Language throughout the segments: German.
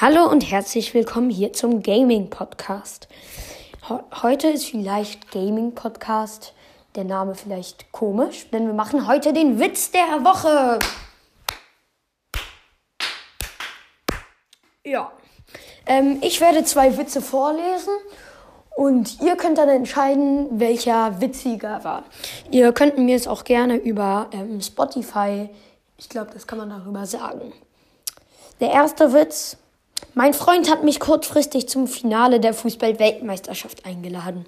Hallo und herzlich willkommen hier zum Gaming Podcast. Heute ist vielleicht Gaming Podcast der Name vielleicht komisch, denn wir machen heute den Witz der Woche. Ja, ähm, ich werde zwei Witze vorlesen und ihr könnt dann entscheiden, welcher witziger war. Ihr könnt mir es auch gerne über ähm, Spotify, ich glaube, das kann man darüber sagen. Der erste Witz. Mein Freund hat mich kurzfristig zum Finale der Fußball-Weltmeisterschaft eingeladen.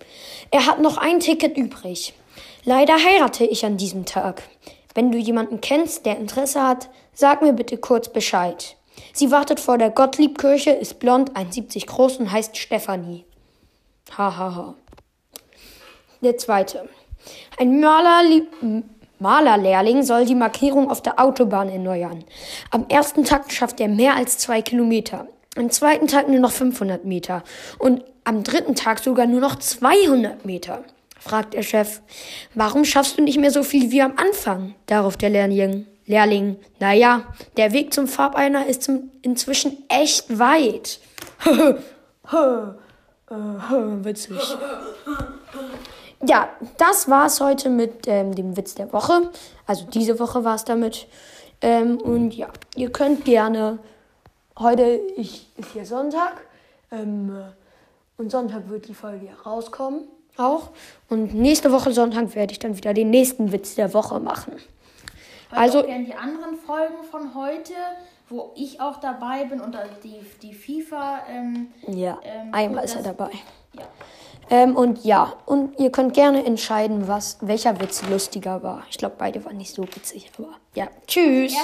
Er hat noch ein Ticket übrig. Leider heirate ich an diesem Tag. Wenn du jemanden kennst, der Interesse hat, sag mir bitte kurz Bescheid. Sie wartet vor der Gottliebkirche, ist blond, 1,70 groß und heißt Stefanie. Hahaha. Ha, ha. Der zweite. Ein Maler Malerlehrling soll die Markierung auf der Autobahn erneuern. Am ersten Tag schafft er mehr als zwei Kilometer. Am zweiten Tag nur noch 500 Meter. Und am dritten Tag sogar nur noch 200 Meter. fragt der Chef. Warum schaffst du nicht mehr so viel wie am Anfang? Darauf der Lehrling. Lehrling. Naja, der Weg zum Farbeiner ist inzwischen echt weit. Witzig. Ja, das war's heute mit ähm, dem Witz der Woche. Also diese Woche war es damit. Ähm, und ja, ihr könnt gerne. Heute ich, ist hier Sonntag. Ähm, und Sonntag wird die Folge rauskommen. Auch. Und nächste Woche Sonntag werde ich dann wieder den nächsten Witz der Woche machen. Also gerne die anderen Folgen von heute, wo ich auch dabei bin und die, die FIFA. Ähm, ja, ähm, einmal ist er dabei. Ja. Ähm, und ja, und ihr könnt gerne entscheiden, was, welcher Witz lustiger war. Ich glaube, beide waren nicht so witzig, aber ja. Tschüss.